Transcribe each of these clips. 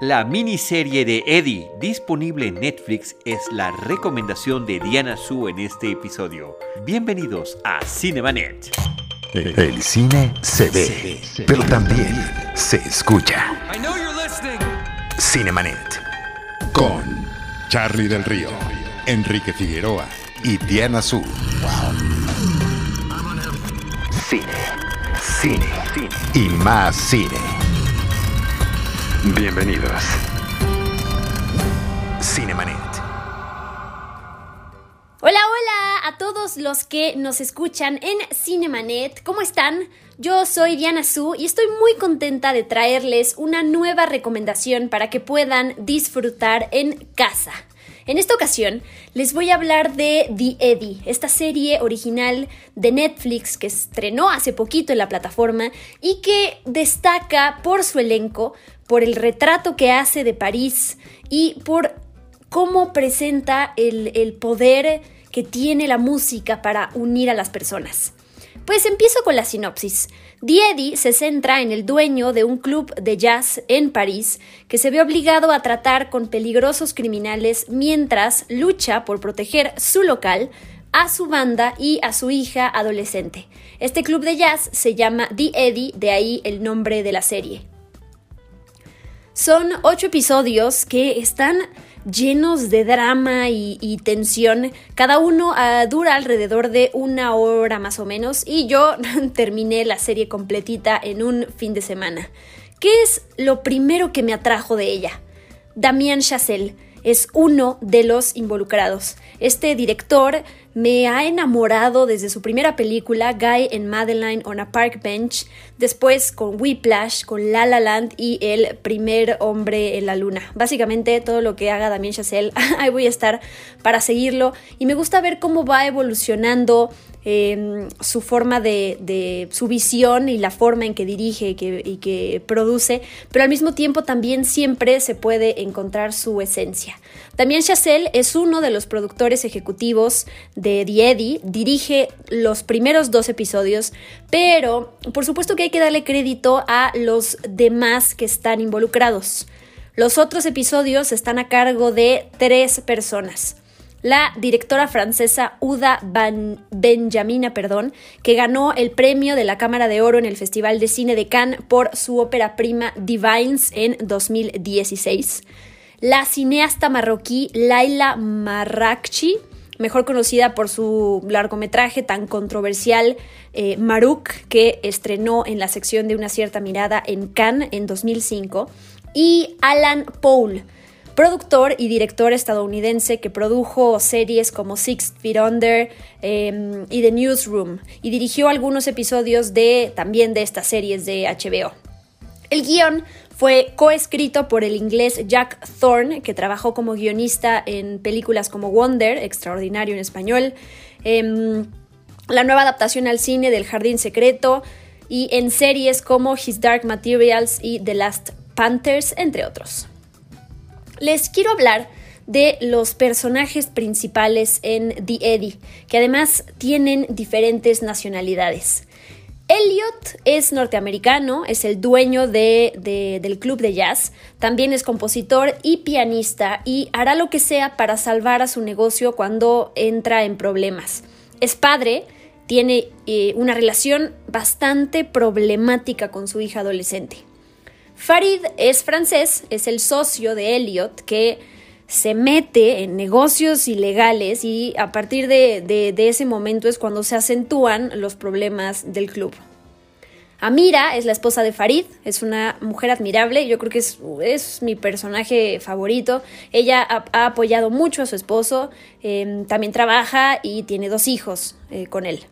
La miniserie de Eddie, disponible en Netflix, es la recomendación de Diana Su en este episodio. Bienvenidos a Cinemanet. El cine se ve, pero también se escucha. Cinemanet. Con Charlie del Río, Enrique Figueroa y Diana Su. Cine, cine, cine y más cine. Bienvenidos. Cinemanet. Hola, hola a todos los que nos escuchan en Cinemanet. ¿Cómo están? Yo soy Diana Su y estoy muy contenta de traerles una nueva recomendación para que puedan disfrutar en casa. En esta ocasión les voy a hablar de The Eddie, esta serie original de Netflix que estrenó hace poquito en la plataforma y que destaca por su elenco, por el retrato que hace de París y por cómo presenta el, el poder que tiene la música para unir a las personas. Pues empiezo con la sinopsis. Diedi se centra en el dueño de un club de jazz en París que se ve obligado a tratar con peligrosos criminales mientras lucha por proteger su local, a su banda y a su hija adolescente. Este club de jazz se llama The Eddie, de ahí el nombre de la serie. Son ocho episodios que están llenos de drama y, tensión. Cada uno ah, dura alrededor de una hora más o menos y yo terminé la serie completita en un fin de semana. ¿Qué es lo primero que me atrajo de ella? Damien Chazelle es uno de los involucrados. Este director me ha enamorado desde su primera película, Guy and Madeline on a Park Bench, después con Whiplash, con La La Land y El primer hombre en la luna. Básicamente todo lo que haga Damien Chazelle, ahí voy a estar para seguirlo y me gusta ver cómo va evolucionando Su forma de, su visión y la forma en que dirige y que, produce, pero al mismo tiempo también siempre se puede encontrar su esencia. También Chazelle es uno de los productores ejecutivos de The Eddie, dirige los primeros dos episodios, pero por supuesto que hay que darle crédito a los demás que están involucrados. Los otros episodios están a cargo de tres personas la directora francesa Uda Benjamina, perdón, que ganó el premio de la Cámara de Oro en el Festival de Cine de Cannes por su ópera prima Divines en 2016. La cineasta marroquí Laila Marrakchi, mejor conocida por su largometraje tan controversial eh, Marouk, que estrenó en la sección de una cierta mirada en Cannes en 2005, y Alan Paul, productor y director estadounidense que produjo series como Six Feet Under em, y The Newsroom y dirigió algunos episodios de también de estas series de HBO. El guion fue coescrito por el inglés Jack Thorne, que trabajó como guionista en películas como Wonder, extraordinario en español, em, la nueva adaptación al cine del Jardín Secreto y en series como His Dark Materials y The Last Panthers, entre otros les quiero hablar de los personajes principales en The Eddie, que además tienen diferentes nacionalidades. Elliot es norteamericano, es el dueño del club de jazz, también es compositor y pianista y hará lo que sea para salvar a su negocio cuando entra en problemas. Es padre, tiene eh, una relación bastante problemática con su hija adolescente. Farid es francés, es el socio de Elliot que se mete en negocios ilegales y a partir de, ese momento es cuando se acentúan los problemas del club. Amira es la esposa de Farid, es una mujer admirable, yo creo que es, mi personaje favorito. Ella ha, apoyado mucho a su esposo, em, también trabaja y tiene dos hijos eh, con él.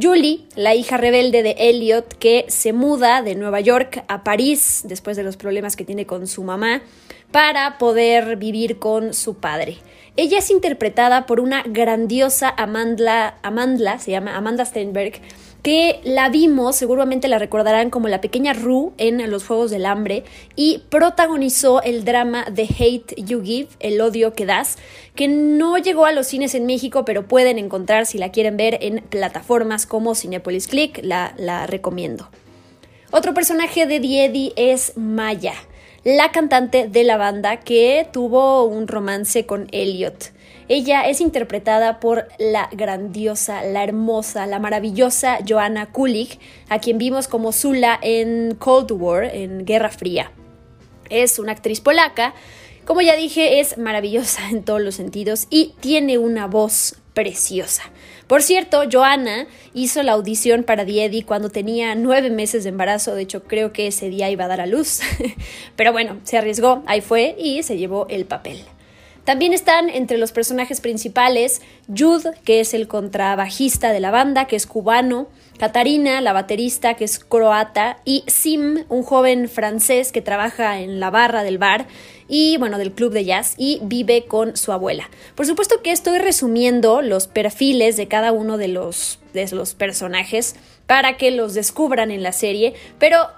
Julie, la hija rebelde de Elliot, que se muda de Nueva York a París después de los problemas que tiene con su mamá para poder vivir con su padre. Ella es interpretada por una grandiosa Amanda, Amanda se llama Amanda Steinberg, que la vimos, seguramente la recordarán como la pequeña Rue en Los Juegos del Hambre y protagonizó el drama The Hate You Give, El odio que das, que no llegó a los cines en México, pero pueden encontrar si la quieren ver en plataformas como Cinepolis Click, la, la recomiendo. Otro personaje de Diedi es Maya la cantante de la banda que tuvo un romance con Elliot. Ella es interpretada por la grandiosa, la hermosa, la maravillosa Joanna Kulig, a quien vimos como Zula en Cold War, en Guerra Fría. Es una actriz polaca, como ya dije, es maravillosa en todos los sentidos y tiene una voz preciosa. Por cierto, Joanna hizo la audición para Diedi cuando tenía nueve meses de embarazo, de hecho creo que ese día iba a dar a luz, pero bueno, se arriesgó, ahí fue y se llevó el papel. También están entre los personajes principales Jude, que es el contrabajista de la banda, que es cubano, Katarina, la baterista, que es croata, y Sim, un joven francés que trabaja en la barra del bar y, bueno, del club de jazz y vive con su abuela. Por supuesto que estoy resumiendo los perfiles de cada uno de los, de los personajes para que los descubran en la serie, pero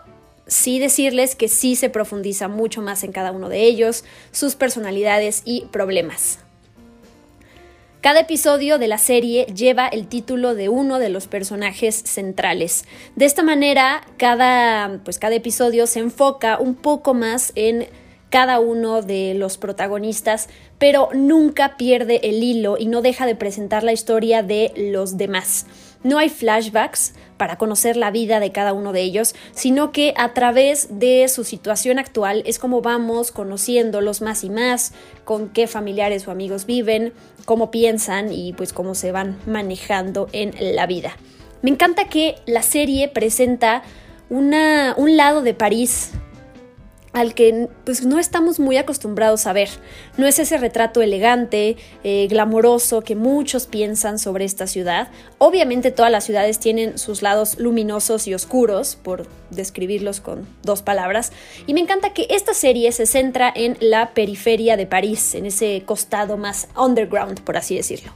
sí decirles que sí se profundiza mucho más en cada uno de ellos, sus personalidades y problemas. Cada episodio de la serie lleva el título de uno de los personajes centrales. De esta manera, cada, pues cada episodio se enfoca un poco más en cada uno de los protagonistas, pero nunca pierde el hilo y no deja de presentar la historia de los demás. No hay flashbacks para conocer la vida de cada uno de ellos, sino que a través de su situación actual es como vamos conociéndolos más y más, con qué familiares o amigos viven, cómo piensan y pues cómo se van manejando en la vida. Me encanta que la serie presenta una, un lado de París al que pues, no estamos muy acostumbrados a ver. No es ese retrato elegante, eh, glamoroso que muchos piensan sobre esta ciudad. Obviamente todas las ciudades tienen sus lados luminosos y oscuros, por describirlos con dos palabras, y me encanta que esta serie se centra en la periferia de París, en ese costado más underground, por así decirlo.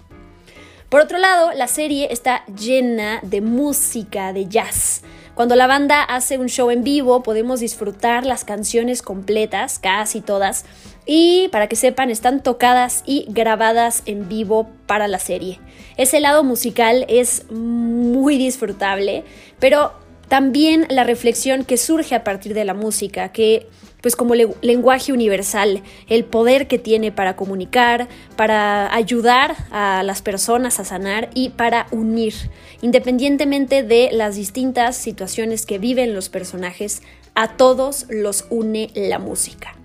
Por otro lado, la serie está llena de música, de jazz. Cuando la banda hace un show en vivo podemos disfrutar las canciones completas, casi todas, y para que sepan, están tocadas y grabadas en vivo para la serie. Ese lado musical es muy disfrutable, pero también la reflexión que surge a partir de la música, que pues como lenguaje universal, el poder que tiene para comunicar, para ayudar a las personas a sanar y para unir, independientemente de las distintas situaciones que viven los personajes, a todos los une la música.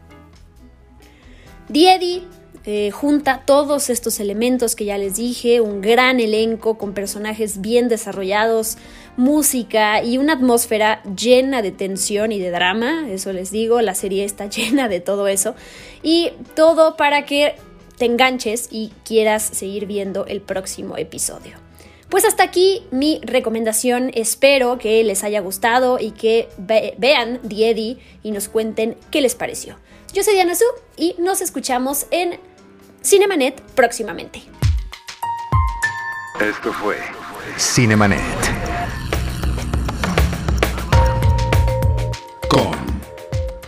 Diedi eh, junta todos estos elementos que ya les dije, un gran elenco con personajes bien desarrollados, música y una atmósfera llena de tensión y de drama, eso les digo, la serie está llena de todo eso, y todo para que te enganches y quieras seguir viendo el próximo episodio. Pues hasta aquí mi recomendación, espero que les haya gustado y que vean The Eddie y nos cuenten qué les pareció. Yo soy Diana Su y nos escuchamos en Cinemanet próximamente. Esto fue Cinemanet.